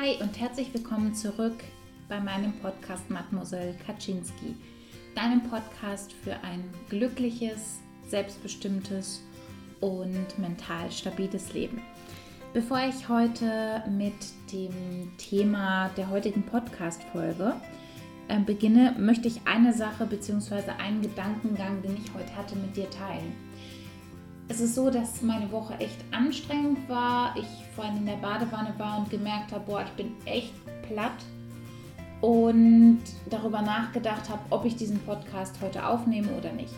Hi und herzlich willkommen zurück bei meinem Podcast Mademoiselle Kaczynski, deinem Podcast für ein glückliches, selbstbestimmtes und mental stabiles Leben. Bevor ich heute mit dem Thema der heutigen Podcast-Folge äh, beginne, möchte ich eine Sache bzw. einen Gedankengang, den ich heute hatte, mit dir teilen es ist so, dass meine Woche echt anstrengend war. Ich vorhin in der Badewanne war und gemerkt habe, boah, ich bin echt platt. Und darüber nachgedacht habe, ob ich diesen Podcast heute aufnehme oder nicht.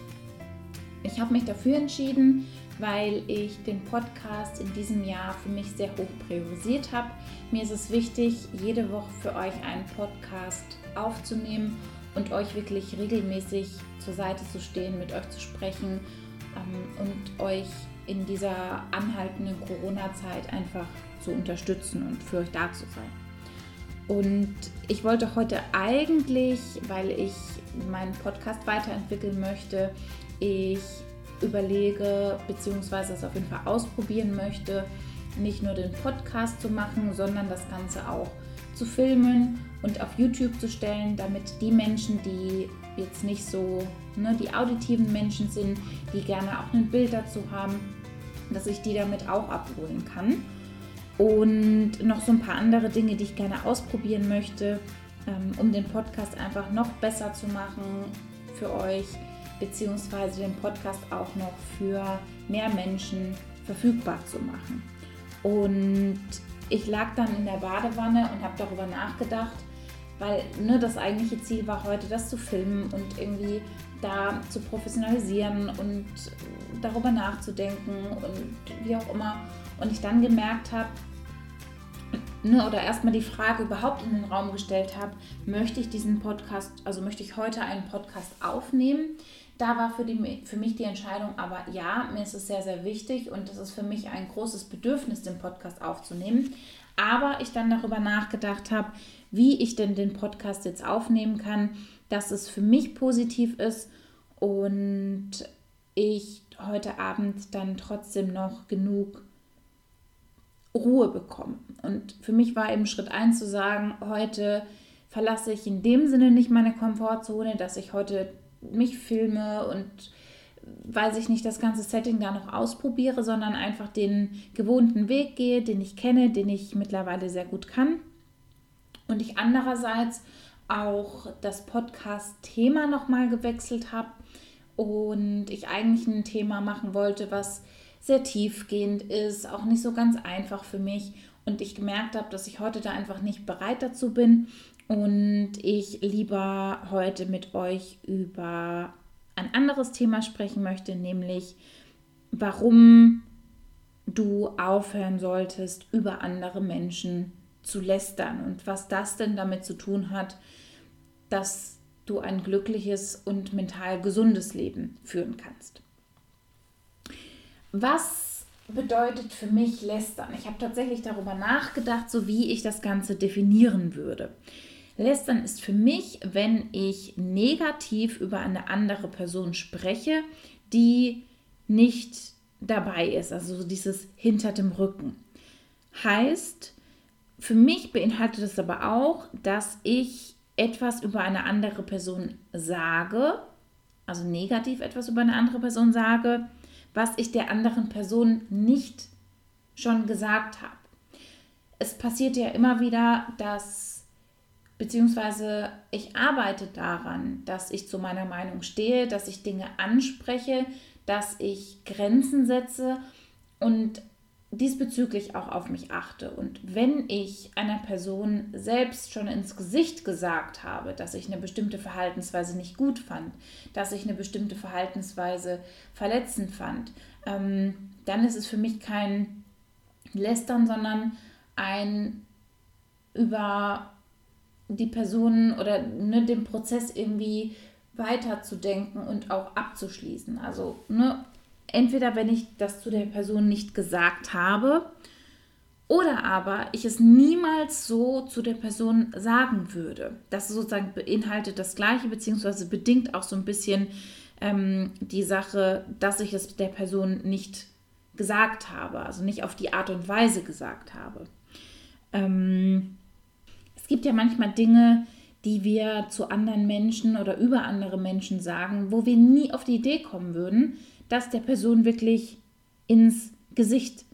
Ich habe mich dafür entschieden, weil ich den Podcast in diesem Jahr für mich sehr hoch priorisiert habe. Mir ist es wichtig, jede Woche für euch einen Podcast aufzunehmen und euch wirklich regelmäßig zur Seite zu stehen, mit euch zu sprechen und euch in dieser anhaltenden Corona-Zeit einfach zu unterstützen und für euch da zu sein. Und ich wollte heute eigentlich, weil ich meinen Podcast weiterentwickeln möchte, ich überlege bzw. es auf jeden Fall ausprobieren möchte, nicht nur den Podcast zu machen, sondern das Ganze auch zu filmen und auf YouTube zu stellen, damit die Menschen, die jetzt nicht so ne, die auditiven Menschen sind, die gerne auch ein Bild dazu haben, dass ich die damit auch abholen kann. Und noch so ein paar andere Dinge, die ich gerne ausprobieren möchte, ähm, um den Podcast einfach noch besser zu machen für euch, beziehungsweise den Podcast auch noch für mehr Menschen verfügbar zu machen. Und ich lag dann in der Badewanne und habe darüber nachgedacht, weil ne, das eigentliche Ziel war heute, das zu filmen und irgendwie da zu professionalisieren und darüber nachzudenken und wie auch immer. Und ich dann gemerkt habe, ne, oder erstmal die Frage überhaupt in den Raum gestellt habe, möchte ich diesen Podcast, also möchte ich heute einen Podcast aufnehmen? Da war für, die, für mich die Entscheidung, aber ja, mir ist es sehr, sehr wichtig und das ist für mich ein großes Bedürfnis, den Podcast aufzunehmen. Aber ich dann darüber nachgedacht habe, wie ich denn den Podcast jetzt aufnehmen kann, dass es für mich positiv ist und ich heute Abend dann trotzdem noch genug Ruhe bekomme. Und für mich war eben Schritt 1 zu sagen, heute verlasse ich in dem Sinne nicht meine Komfortzone, dass ich heute mich filme und weiß ich nicht, das ganze Setting da noch ausprobiere, sondern einfach den gewohnten Weg gehe, den ich kenne, den ich mittlerweile sehr gut kann und ich andererseits auch das Podcast-Thema nochmal gewechselt habe und ich eigentlich ein Thema machen wollte, was sehr tiefgehend ist, auch nicht so ganz einfach für mich. Und ich gemerkt habe, dass ich heute da einfach nicht bereit dazu bin und ich lieber heute mit euch über ein anderes Thema sprechen möchte, nämlich warum du aufhören solltest, über andere Menschen zu lästern und was das denn damit zu tun hat, dass du ein glückliches und mental gesundes Leben führen kannst. Was bedeutet für mich lästern? Ich habe tatsächlich darüber nachgedacht, so wie ich das Ganze definieren würde. Lästern ist für mich, wenn ich negativ über eine andere Person spreche, die nicht dabei ist, also dieses hinter dem Rücken. Heißt, für mich beinhaltet es aber auch, dass ich etwas über eine andere Person sage, also negativ etwas über eine andere Person sage, was ich der anderen Person nicht schon gesagt habe. Es passiert ja immer wieder, dass, beziehungsweise ich arbeite daran, dass ich zu meiner Meinung stehe, dass ich Dinge anspreche, dass ich Grenzen setze und diesbezüglich auch auf mich achte. Und wenn ich einer Person selbst schon ins Gesicht gesagt habe, dass ich eine bestimmte Verhaltensweise nicht gut fand, dass ich eine bestimmte Verhaltensweise verletzend fand, ähm, dann ist es für mich kein Lästern, sondern ein über die Person oder ne, den Prozess irgendwie weiterzudenken und auch abzuschließen. Also ne, Entweder wenn ich das zu der Person nicht gesagt habe oder aber ich es niemals so zu der Person sagen würde. Das sozusagen beinhaltet das Gleiche, beziehungsweise bedingt auch so ein bisschen ähm, die Sache, dass ich es der Person nicht gesagt habe, also nicht auf die Art und Weise gesagt habe. Ähm, gibt ja manchmal Dinge, die wir zu anderen Menschen oder über andere Menschen sagen, wo wir nie auf die Idee kommen würden, das der Person wirklich ins Gesicht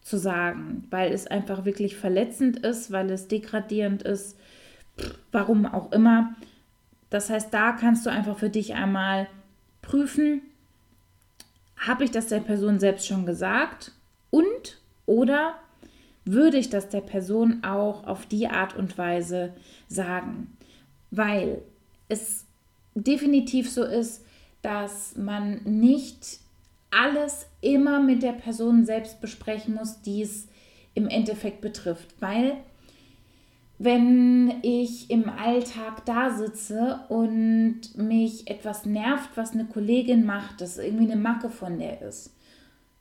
zu sagen, weil es einfach wirklich verletzend ist, weil es degradierend ist, warum auch immer. Das heißt, da kannst du einfach für dich einmal prüfen, habe ich das der Person selbst schon gesagt und oder würde ich das der Person auch auf die Art und Weise sagen? Weil es definitiv so ist, dass man nicht alles immer mit der Person selbst besprechen muss, die es im Endeffekt betrifft. Weil wenn ich im Alltag da sitze und mich etwas nervt, was eine Kollegin macht, das irgendwie eine Macke von der ist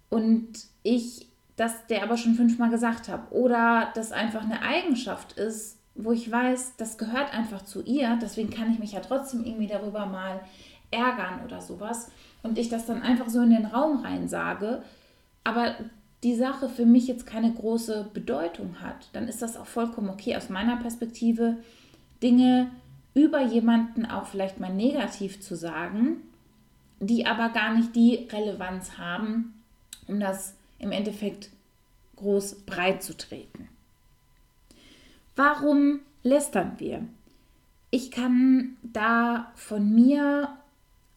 und ich das der aber schon fünfmal gesagt habe oder das einfach eine Eigenschaft ist, wo ich weiß, das gehört einfach zu ihr, deswegen kann ich mich ja trotzdem irgendwie darüber mal ärgern oder sowas und ich das dann einfach so in den Raum rein sage, aber die Sache für mich jetzt keine große Bedeutung hat, dann ist das auch vollkommen okay aus meiner Perspektive, Dinge über jemanden auch vielleicht mal negativ zu sagen, die aber gar nicht die Relevanz haben, um das im Endeffekt groß breit zu treten. Warum lästern wir? Ich kann da von mir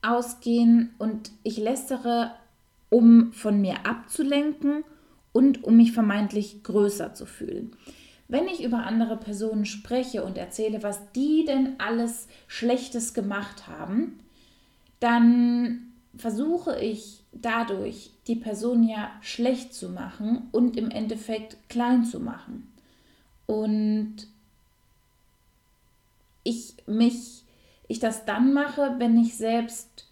ausgehen und ich lästere, um von mir abzulenken und um mich vermeintlich größer zu fühlen. Wenn ich über andere Personen spreche und erzähle, was die denn alles Schlechtes gemacht haben, dann versuche ich dadurch die Person ja schlecht zu machen und im Endeffekt klein zu machen. Und ich mich, ich das dann mache, wenn ich selbst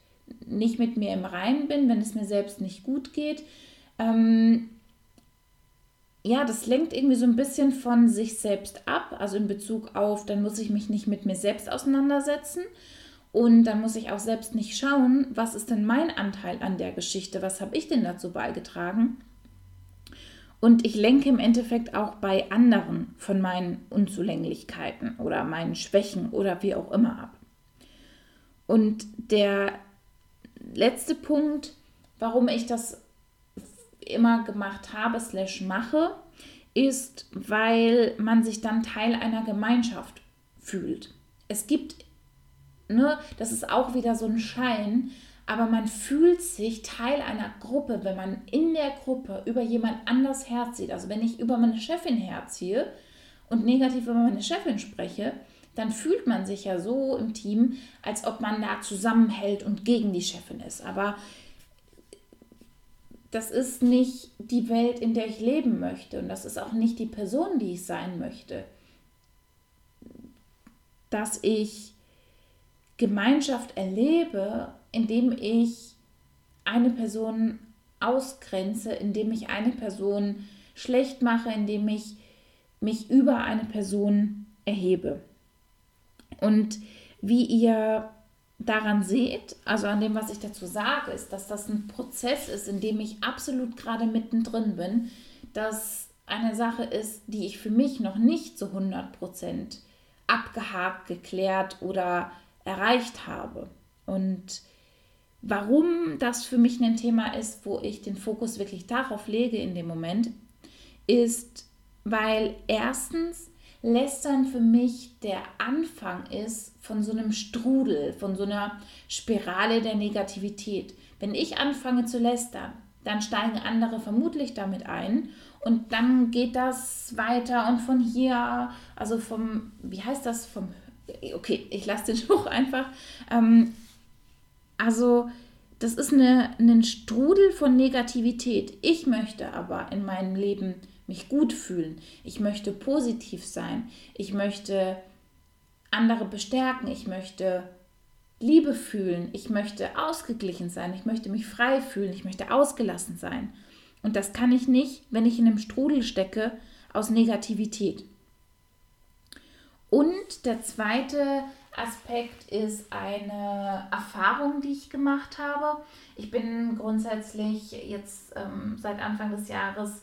nicht mit mir im Reinen bin, wenn es mir selbst nicht gut geht. Ähm, ja, das lenkt irgendwie so ein bisschen von sich selbst ab, also in Bezug auf, dann muss ich mich nicht mit mir selbst auseinandersetzen, und dann muss ich auch selbst nicht schauen, was ist denn mein Anteil an der Geschichte, was habe ich denn dazu beigetragen. Und ich lenke im Endeffekt auch bei anderen von meinen Unzulänglichkeiten oder meinen Schwächen oder wie auch immer ab. Und der letzte Punkt, warum ich das immer gemacht habe, slash mache, ist, weil man sich dann Teil einer Gemeinschaft fühlt. Es gibt ne, das ist auch wieder so ein Schein, aber man fühlt sich Teil einer Gruppe, wenn man in der Gruppe über jemand anders herzieht. Also wenn ich über meine Chefin herziehe und negativ über meine Chefin spreche, dann fühlt man sich ja so im Team, als ob man da zusammenhält und gegen die Chefin ist. Aber das ist nicht die Welt, in der ich leben möchte und das ist auch nicht die Person, die ich sein möchte. Dass ich Gemeinschaft erlebe, indem ich eine Person ausgrenze, indem ich eine Person schlecht mache, indem ich mich über eine Person erhebe. Und wie ihr daran seht, also an dem, was ich dazu sage, ist, dass das ein Prozess ist, in dem ich absolut gerade mittendrin bin, dass eine Sache ist, die ich für mich noch nicht zu 100% abgehakt, geklärt oder erreicht habe. Und warum das für mich ein Thema ist, wo ich den Fokus wirklich darauf lege in dem Moment, ist, weil erstens Lästern für mich der Anfang ist von so einem Strudel, von so einer Spirale der Negativität. Wenn ich anfange zu lästern, dann steigen andere vermutlich damit ein und dann geht das weiter und von hier, also vom, wie heißt das, vom okay, ich lasse den Spruch einfach. Ähm, also, das ist eine, ein Strudel von Negativität. Ich möchte aber in meinem Leben mich gut fühlen. Ich möchte positiv sein. Ich möchte andere bestärken. Ich möchte Liebe fühlen. Ich möchte ausgeglichen sein. Ich möchte mich frei fühlen. Ich möchte ausgelassen sein. Und das kann ich nicht, wenn ich in einem Strudel stecke aus Negativität. Und der zweite Aspekt ist eine Erfahrung, die ich gemacht habe. Ich bin grundsätzlich jetzt ähm, seit Anfang des Jahres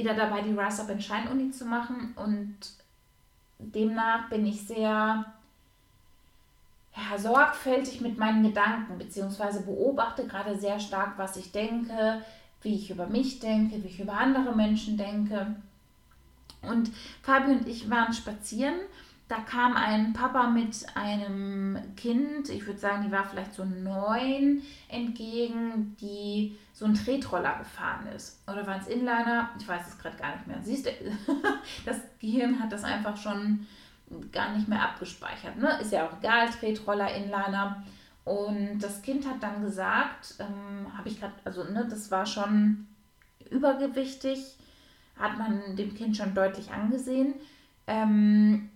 wieder dabei, die Rise Up and Shine Uni zu machen. Und demnach bin ich sehr ja, sorgfältig mit meinen Gedanken, beziehungsweise beobachte gerade sehr stark, was ich denke, wie ich über mich denke, wie ich über andere Menschen denke. Und Fabio und ich waren spazieren. Da kam ein Papa mit einem Kind, ich würde sagen, die war vielleicht so neun, entgegen, die so einen Tretroller gefahren ist. Oder waren es Inliner? Ich weiß es gerade gar nicht mehr. Siehst du, das Gehirn hat das einfach schon gar nicht mehr abgespeichert. Ne? Ist ja auch egal, Tretroller, Inliner. Und das Kind hat dann gesagt, ähm, habe ich gerade, also ne, das war schon übergewichtig, hat man dem Kind schon deutlich angesehen. Ähm,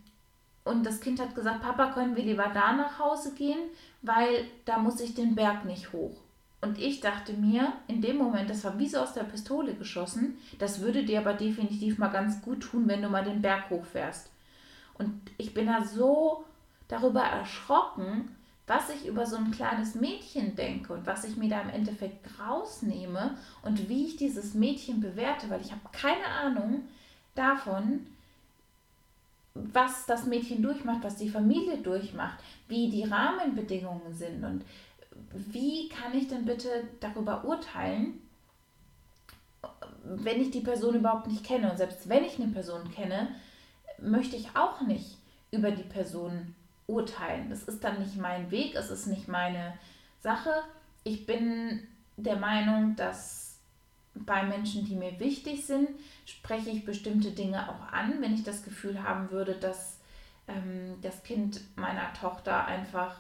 und das Kind hat gesagt, Papa, können wir lieber da nach Hause gehen, weil da muss ich den Berg nicht hoch. Und ich dachte mir, in dem Moment, das war wie so aus der Pistole geschossen, das würde dir aber definitiv mal ganz gut tun, wenn du mal den Berg hochfährst. Und ich bin da so darüber erschrocken, was ich über so ein kleines Mädchen denke und was ich mir da im Endeffekt rausnehme und wie ich dieses Mädchen bewerte, weil ich habe keine Ahnung davon, was das Mädchen durchmacht, was die Familie durchmacht, wie die Rahmenbedingungen sind und wie kann ich denn bitte darüber urteilen, wenn ich die Person überhaupt nicht kenne. Und selbst wenn ich eine Person kenne, möchte ich auch nicht über die Person urteilen. Das ist dann nicht mein Weg, es ist nicht meine Sache. Ich bin der Meinung, dass bei Menschen, die mir wichtig sind, spreche ich bestimmte Dinge auch an, wenn ich das Gefühl haben würde, dass ähm, das Kind meiner Tochter einfach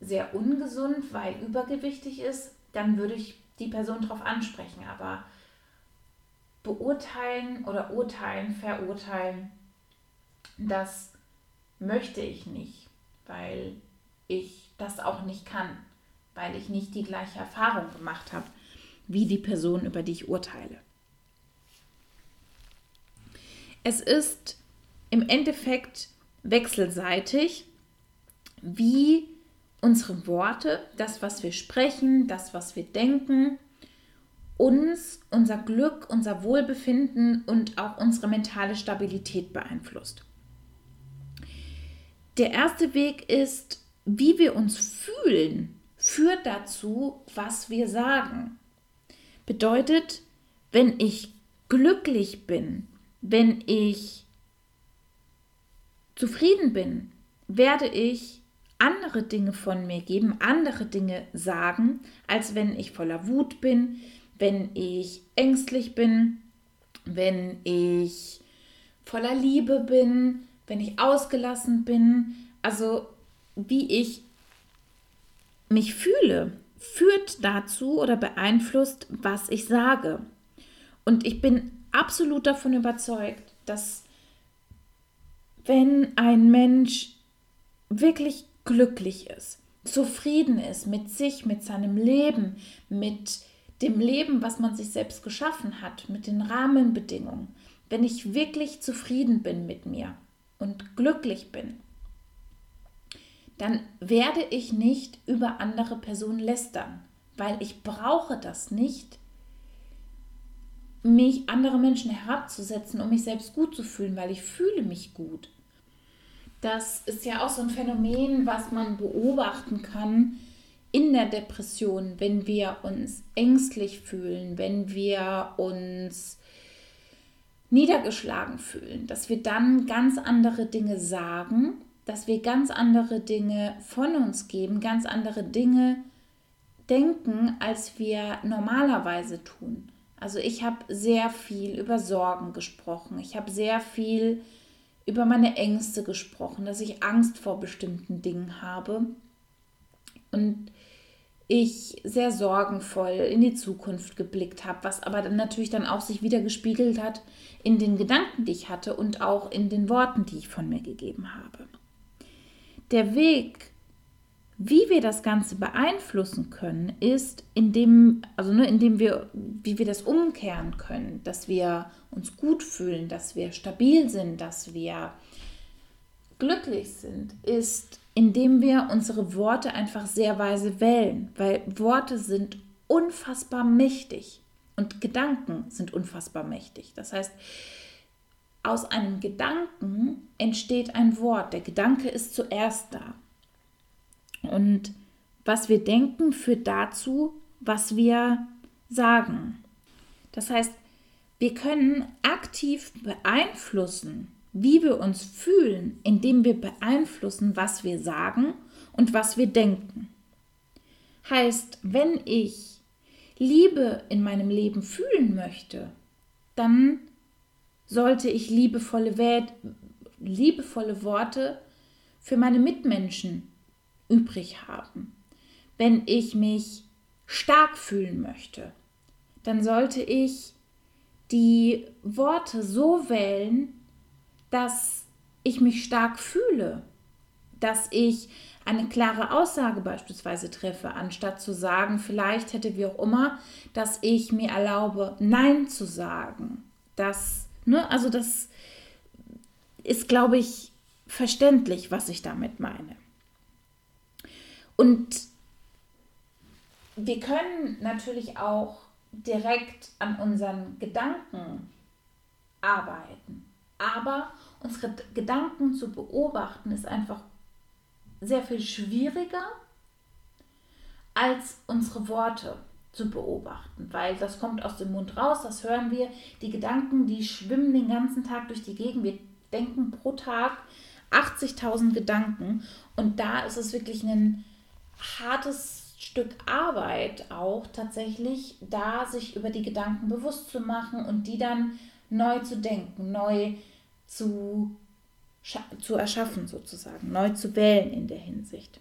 sehr ungesund, weil übergewichtig ist, dann würde ich die Person darauf ansprechen. Aber beurteilen oder urteilen, verurteilen, das möchte ich nicht, weil ich das auch nicht kann, weil ich nicht die gleiche Erfahrung gemacht habe wie die Person, über die ich urteile. Es ist im Endeffekt wechselseitig, wie unsere Worte, das, was wir sprechen, das, was wir denken, uns, unser Glück, unser Wohlbefinden und auch unsere mentale Stabilität beeinflusst. Der erste Weg ist, wie wir uns fühlen, führt dazu, was wir sagen. Bedeutet, wenn ich glücklich bin, wenn ich zufrieden bin, werde ich andere Dinge von mir geben, andere Dinge sagen, als wenn ich voller Wut bin, wenn ich ängstlich bin, wenn ich voller Liebe bin, wenn ich ausgelassen bin. Also wie ich mich fühle, führt dazu oder beeinflusst, was ich sage. Und ich bin absolut davon überzeugt, dass wenn ein Mensch wirklich glücklich ist, zufrieden ist mit sich, mit seinem Leben, mit dem Leben, was man sich selbst geschaffen hat, mit den Rahmenbedingungen, wenn ich wirklich zufrieden bin mit mir und glücklich bin, dann werde ich nicht über andere Personen lästern, weil ich brauche das nicht, mich andere Menschen herabzusetzen, um mich selbst gut zu fühlen, weil ich fühle mich gut. Das ist ja auch so ein Phänomen, was man beobachten kann in der Depression, wenn wir uns ängstlich fühlen, wenn wir uns niedergeschlagen fühlen, dass wir dann ganz andere Dinge sagen, dass wir ganz andere Dinge von uns geben, ganz andere Dinge denken, als wir normalerweise tun. Also ich habe sehr viel über Sorgen gesprochen. Ich habe sehr viel über meine Ängste gesprochen, dass ich Angst vor bestimmten Dingen habe und ich sehr sorgenvoll in die Zukunft geblickt habe, was aber dann natürlich dann auch sich wieder gespiegelt hat in den Gedanken, die ich hatte und auch in den Worten, die ich von mir gegeben habe. Der Weg, wie wir das Ganze beeinflussen können, ist, indem, also ne, indem wir, wie wir das umkehren können, dass wir uns gut fühlen, dass wir stabil sind, dass wir glücklich sind, ist, indem wir unsere Worte einfach sehr weise wählen, weil Worte sind unfassbar mächtig und Gedanken sind unfassbar mächtig. Das heißt, aus einem Gedanken entsteht ein Wort. Der Gedanke ist zuerst da. Und was wir denken, führt dazu, was wir sagen. Das heißt, wir können aktiv beeinflussen, wie wir uns fühlen, indem wir beeinflussen, was wir sagen und was wir denken. Heißt, wenn ich Liebe in meinem Leben fühlen möchte, dann sollte ich liebevolle, Welt, liebevolle Worte für meine Mitmenschen übrig haben. Wenn ich mich stark fühlen möchte, dann sollte ich die Worte so wählen, dass ich mich stark fühle, dass ich eine klare Aussage beispielsweise treffe, anstatt zu sagen, vielleicht hätte wie auch immer, dass ich mir erlaube, Nein zu sagen. Das, ne, also das ist, glaube ich, verständlich, was ich damit meine. Und wir können natürlich auch direkt an unseren Gedanken arbeiten. Aber unsere Gedanken zu beobachten ist einfach sehr viel schwieriger als unsere Worte zu beobachten, weil das kommt aus dem Mund raus, das hören wir. Die Gedanken, die schwimmen den ganzen Tag durch die Gegend. Wir denken pro Tag 80.000 Gedanken und da ist es wirklich ein hartes Stück Arbeit auch tatsächlich, da sich über die Gedanken bewusst zu machen und die dann neu zu denken, neu zu, zu erschaffen sozusagen, neu zu wählen in der Hinsicht.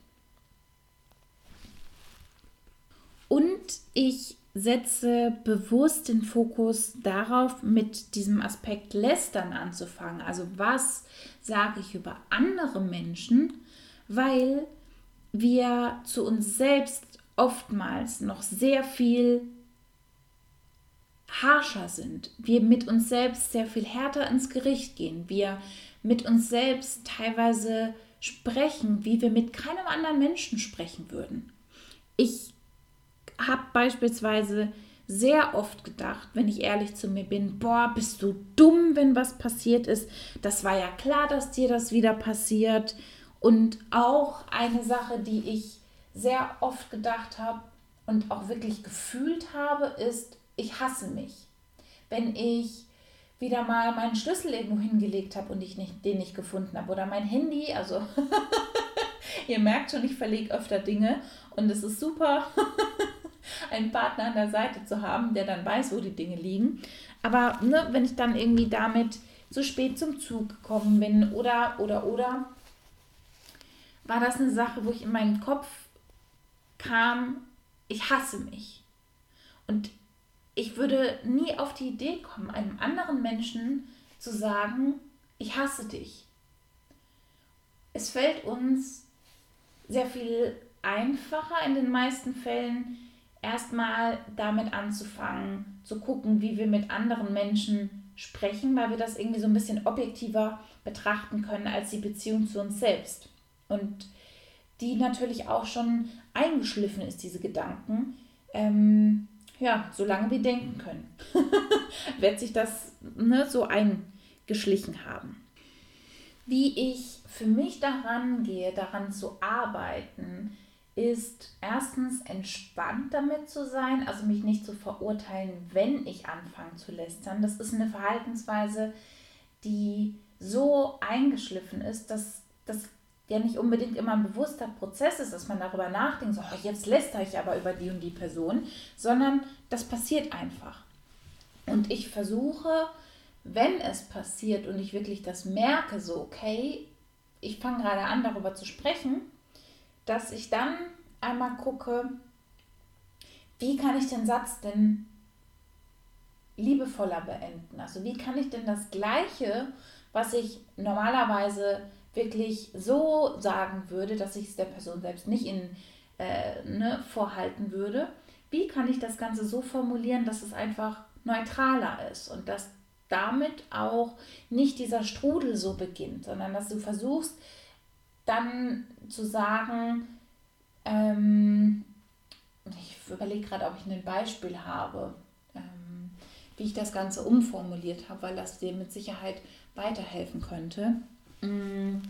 Und ich setze bewusst den Fokus darauf, mit diesem Aspekt Lästern anzufangen. Also was sage ich über andere Menschen, weil wir zu uns selbst oftmals noch sehr viel harscher sind, wir mit uns selbst sehr viel härter ins Gericht gehen, wir mit uns selbst teilweise sprechen, wie wir mit keinem anderen Menschen sprechen würden. Ich habe beispielsweise sehr oft gedacht, wenn ich ehrlich zu mir bin, boah, bist du dumm, wenn was passiert ist. Das war ja klar, dass dir das wieder passiert. Und auch eine Sache, die ich sehr oft gedacht habe und auch wirklich gefühlt habe, ist, ich hasse mich. Wenn ich wieder mal meinen Schlüssel irgendwo hingelegt habe und ich nicht, den nicht gefunden habe oder mein Handy, also ihr merkt schon, ich verlege öfter Dinge und es ist super, einen Partner an der Seite zu haben, der dann weiß, wo die Dinge liegen. Aber ne, wenn ich dann irgendwie damit zu spät zum Zug gekommen bin oder, oder, oder, war das eine Sache, wo ich in meinen Kopf kam, ich hasse mich. Und ich würde nie auf die Idee kommen, einem anderen Menschen zu sagen, ich hasse dich. Es fällt uns sehr viel einfacher in den meisten Fällen, erstmal damit anzufangen, zu gucken, wie wir mit anderen Menschen sprechen, weil wir das irgendwie so ein bisschen objektiver betrachten können als die Beziehung zu uns selbst. Und die natürlich auch schon eingeschliffen ist, diese Gedanken. Ähm, ja, solange wir denken können, wird sich das ne, so eingeschlichen haben. Wie ich für mich daran gehe, daran zu arbeiten, ist erstens entspannt damit zu sein, also mich nicht zu verurteilen, wenn ich anfange zu lästern. Das ist eine Verhaltensweise, die so eingeschliffen ist, dass das ja nicht unbedingt immer ein bewusster Prozess ist, dass man darüber nachdenkt, so, oh, jetzt lästere ich aber über die und die Person, sondern das passiert einfach. Und ich versuche, wenn es passiert und ich wirklich das merke, so, okay, ich fange gerade an, darüber zu sprechen, dass ich dann einmal gucke, wie kann ich den Satz denn liebevoller beenden? Also wie kann ich denn das Gleiche, was ich normalerweise wirklich so sagen würde, dass ich es der Person selbst nicht in, äh, ne, vorhalten würde, wie kann ich das Ganze so formulieren, dass es einfach neutraler ist und dass damit auch nicht dieser Strudel so beginnt, sondern dass du versuchst dann zu sagen, ähm, ich überlege gerade, ob ich ein Beispiel habe, ähm, wie ich das Ganze umformuliert habe, weil das dir mit Sicherheit weiterhelfen könnte. Hm,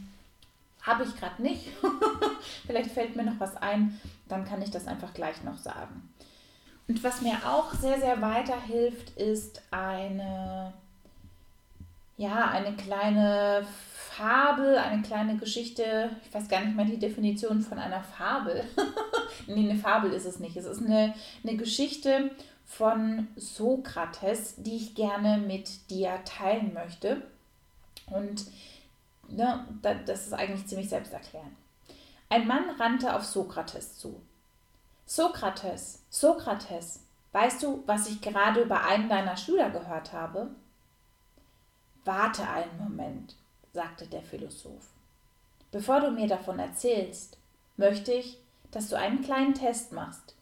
Habe ich gerade nicht. Vielleicht fällt mir noch was ein, dann kann ich das einfach gleich noch sagen. Und was mir auch sehr, sehr weiterhilft, ist eine, ja, eine kleine Fabel, eine kleine Geschichte. Ich weiß gar nicht mehr die Definition von einer Fabel. nee, eine Fabel ist es nicht. Es ist eine, eine Geschichte von Sokrates, die ich gerne mit dir teilen möchte. Und ne, das ist eigentlich ziemlich selbsterklärend. Ein Mann rannte auf Sokrates zu. Sokrates, Sokrates, weißt du, was ich gerade über einen deiner Schüler gehört habe? Warte einen Moment, sagte der Philosoph. Bevor du mir davon erzählst, möchte ich, dass du einen kleinen Test machst,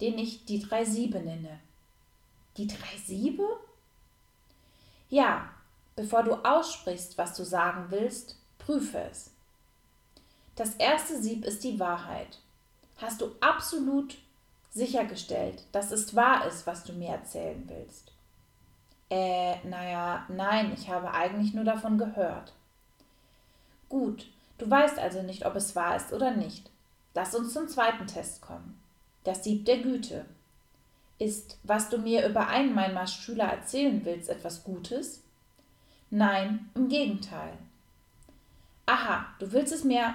den ich die drei Siebe nenne. Die drei Siebe? Ja, bevor du aussprichst, was du sagen willst, prüfe es. Das erste Sieb ist die Wahrheit. Hast du absolut sichergestellt, dass es wahr ist, was du mir erzählen willst? Äh, naja, nein, ich habe eigentlich nur davon gehört. Gut, du weißt also nicht, ob es wahr ist oder nicht. Lass uns zum zweiten Test kommen. Das Sieb der Güte. Ist, was du mir über einen meiner Schüler erzählen willst, etwas Gutes? Nein, im Gegenteil. Aha, du willst es mir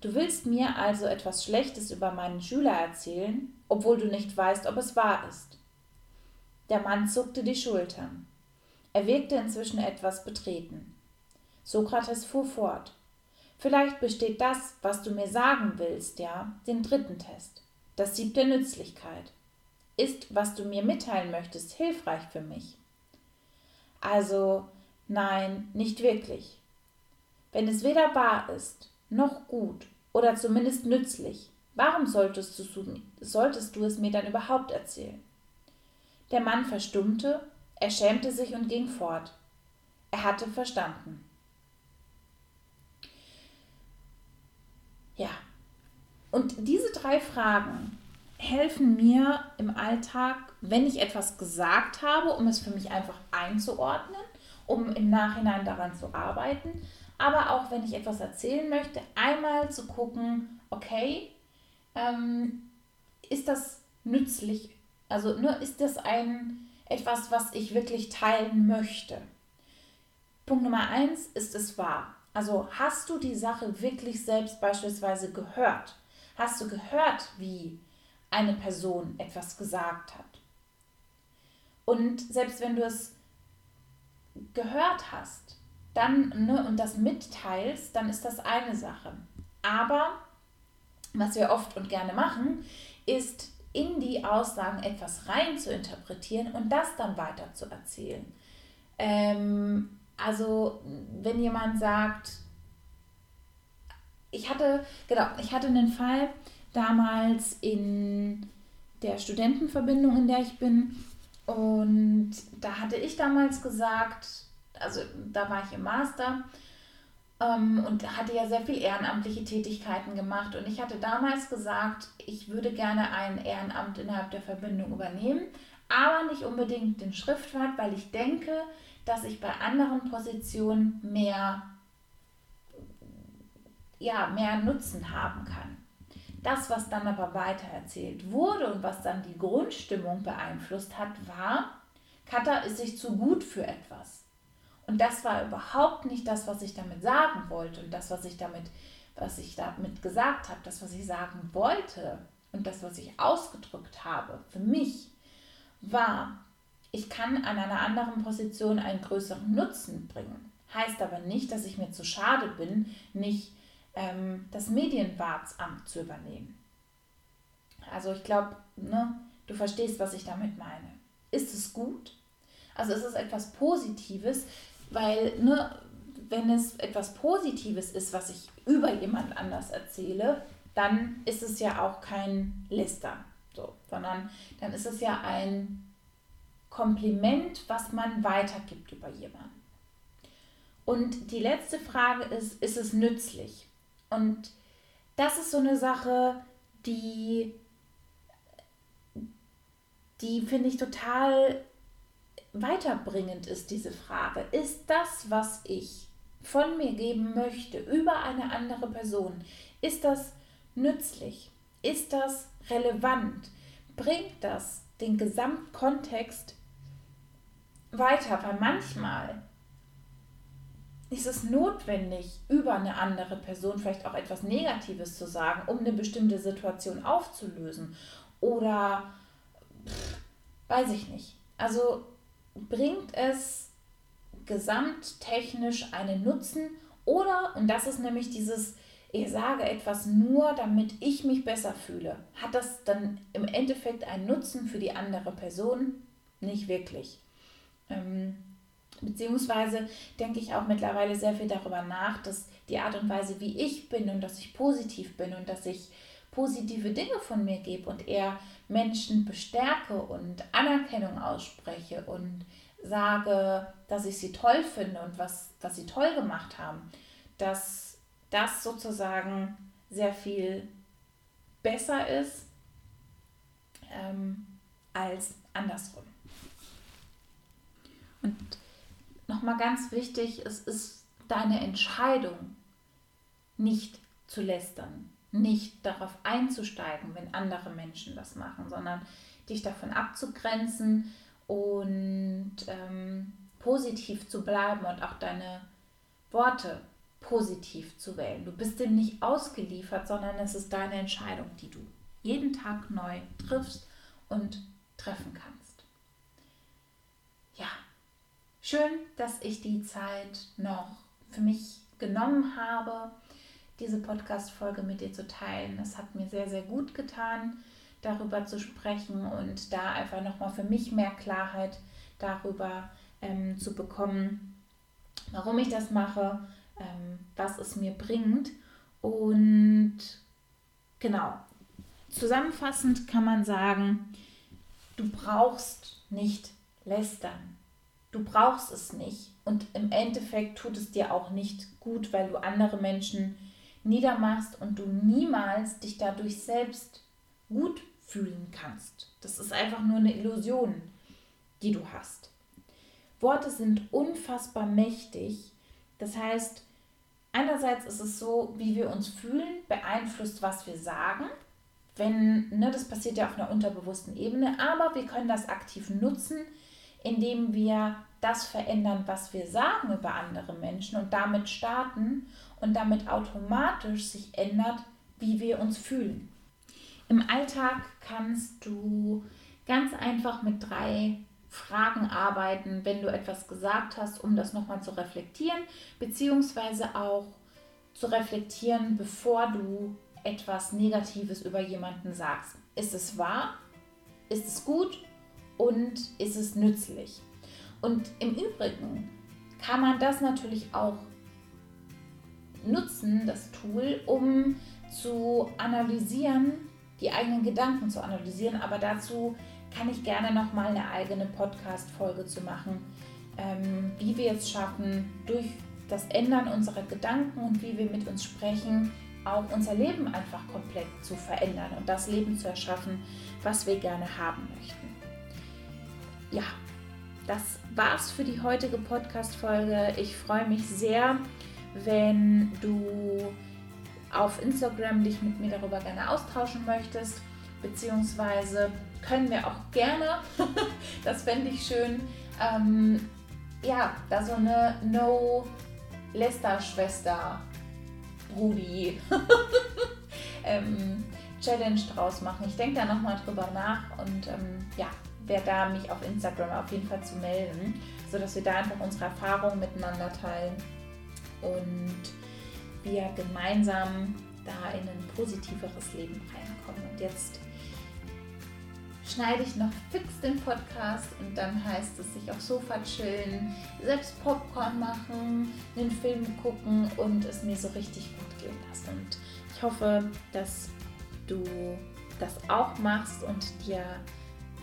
Du willst mir also etwas Schlechtes über meinen Schüler erzählen, obwohl du nicht weißt, ob es wahr ist. Der Mann zuckte die Schultern. Er wirkte inzwischen etwas betreten. Sokrates fuhr fort. Vielleicht besteht das, was du mir sagen willst, ja, den dritten Test, das Sieb der Nützlichkeit. Ist, was du mir mitteilen möchtest, hilfreich für mich? Also, nein, nicht wirklich. Wenn es weder wahr ist, noch gut oder zumindest nützlich. Warum solltest du, solltest du es mir dann überhaupt erzählen? Der Mann verstummte, er schämte sich und ging fort. Er hatte verstanden. Ja, und diese drei Fragen helfen mir im Alltag, wenn ich etwas gesagt habe, um es für mich einfach einzuordnen, um im Nachhinein daran zu arbeiten, aber auch wenn ich etwas erzählen möchte, einmal zu gucken, okay, ähm, ist das nützlich? Also ne, ist das ein etwas, was ich wirklich teilen möchte? Punkt Nummer eins, ist es wahr? Also hast du die Sache wirklich selbst beispielsweise gehört? Hast du gehört, wie eine Person etwas gesagt hat? Und selbst wenn du es gehört hast, dann ne, und das mitteilst, dann ist das eine Sache. Aber was wir oft und gerne machen, ist in die Aussagen etwas rein zu interpretieren und das dann weiter zu erzählen. Ähm, also wenn jemand sagt, ich hatte, genau, ich hatte einen Fall damals in der Studentenverbindung, in der ich bin, und da hatte ich damals gesagt, also da war ich im Master ähm, und hatte ja sehr viel ehrenamtliche Tätigkeiten gemacht. Und ich hatte damals gesagt, ich würde gerne ein Ehrenamt innerhalb der Verbindung übernehmen, aber nicht unbedingt den Schriftwart, weil ich denke, dass ich bei anderen Positionen mehr, ja, mehr Nutzen haben kann. Das, was dann aber weiter erzählt wurde und was dann die Grundstimmung beeinflusst hat, war, Kata ist sich zu gut für etwas. Und das war überhaupt nicht das, was ich damit sagen wollte und das, was ich damit, was ich damit gesagt habe, das, was ich sagen wollte und das, was ich ausgedrückt habe für mich, war, ich kann an einer anderen Position einen größeren Nutzen bringen. Heißt aber nicht, dass ich mir zu schade bin, nicht ähm, das Medienwartsamt zu übernehmen. Also ich glaube, ne, du verstehst, was ich damit meine. Ist es gut? Also ist es etwas Positives, weil, ne, wenn es etwas Positives ist, was ich über jemand anders erzähle, dann ist es ja auch kein Lästern, so, sondern dann ist es ja ein Kompliment, was man weitergibt über jemanden. Und die letzte Frage ist, ist es nützlich? Und das ist so eine Sache, die, die finde ich total weiterbringend ist diese Frage. Ist das, was ich von mir geben möchte über eine andere Person, ist das nützlich? Ist das relevant? Bringt das den Gesamtkontext weiter? Weil manchmal ist es notwendig, über eine andere Person vielleicht auch etwas Negatives zu sagen, um eine bestimmte Situation aufzulösen. Oder pff, weiß ich nicht. Also bringt es gesamttechnisch einen Nutzen oder, und das ist nämlich dieses, ich sage etwas nur, damit ich mich besser fühle, hat das dann im Endeffekt einen Nutzen für die andere Person? Nicht wirklich. Ähm, beziehungsweise denke ich auch mittlerweile sehr viel darüber nach, dass die Art und Weise, wie ich bin und dass ich positiv bin und dass ich positive Dinge von mir gebe und eher Menschen bestärke und Anerkennung ausspreche und sage, dass ich sie toll finde und was, was sie toll gemacht haben, dass das sozusagen sehr viel besser ist ähm, als andersrum. Und nochmal ganz wichtig, es ist deine Entscheidung, nicht zu lästern, nicht darauf einzusteigen, wenn andere Menschen das machen, sondern dich davon abzugrenzen und ähm, positiv zu bleiben und auch deine Worte positiv zu wählen. Du bist dem nicht ausgeliefert, sondern es ist deine Entscheidung, die du jeden Tag neu triffst und treffen kannst. Ja, schön, dass ich die Zeit noch für mich genommen habe, diese Podcast-Folge mit dir zu teilen. Es hat mir sehr, sehr gut getan darüber zu sprechen und da einfach nochmal für mich mehr Klarheit darüber ähm, zu bekommen, warum ich das mache, ähm, was es mir bringt. Und genau, zusammenfassend kann man sagen, du brauchst nicht lästern. Du brauchst es nicht. Und im Endeffekt tut es dir auch nicht gut, weil du andere Menschen niedermachst und du niemals dich dadurch selbst gut fühlen kannst. Das ist einfach nur eine Illusion, die du hast. Worte sind unfassbar mächtig. Das heißt, einerseits ist es so, wie wir uns fühlen, beeinflusst, was wir sagen. Wenn, ne, das passiert ja auf einer unterbewussten Ebene, aber wir können das aktiv nutzen, indem wir das verändern, was wir sagen über andere Menschen und damit starten und damit automatisch sich ändert, wie wir uns fühlen. Im Alltag kannst du ganz einfach mit drei Fragen arbeiten, wenn du etwas gesagt hast, um das nochmal zu reflektieren, beziehungsweise auch zu reflektieren, bevor du etwas Negatives über jemanden sagst. Ist es wahr? Ist es gut? Und ist es nützlich? Und im Übrigen kann man das natürlich auch nutzen, das Tool, um zu analysieren, die eigenen Gedanken zu analysieren. Aber dazu kann ich gerne noch mal eine eigene Podcast-Folge zu machen, ähm, wie wir es schaffen, durch das Ändern unserer Gedanken und wie wir mit uns sprechen, auch unser Leben einfach komplett zu verändern und das Leben zu erschaffen, was wir gerne haben möchten. Ja, das war's für die heutige Podcast-Folge. Ich freue mich sehr, wenn du auf Instagram dich mit mir darüber gerne austauschen möchtest, beziehungsweise können wir auch gerne, das fände ich schön, ähm, ja, da so eine No-Lester-Schwester, Brudi, ähm, Challenge draus machen. Ich denke da nochmal drüber nach und ähm, ja, werde da mich auf Instagram auf jeden Fall zu melden, sodass wir da einfach unsere Erfahrungen miteinander teilen und wir gemeinsam da in ein positiveres Leben reinkommen. Und jetzt schneide ich noch fix den Podcast und dann heißt es sich aufs Sofa chillen, selbst Popcorn machen, einen Film gucken und es mir so richtig gut gehen lassen. Und ich hoffe, dass du das auch machst und dir,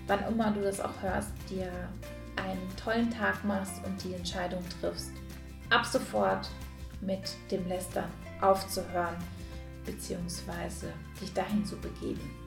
wann immer du das auch hörst, dir einen tollen Tag machst und die Entscheidung triffst, ab sofort mit dem Lästern aufzuhören bzw. dich dahin zu begeben.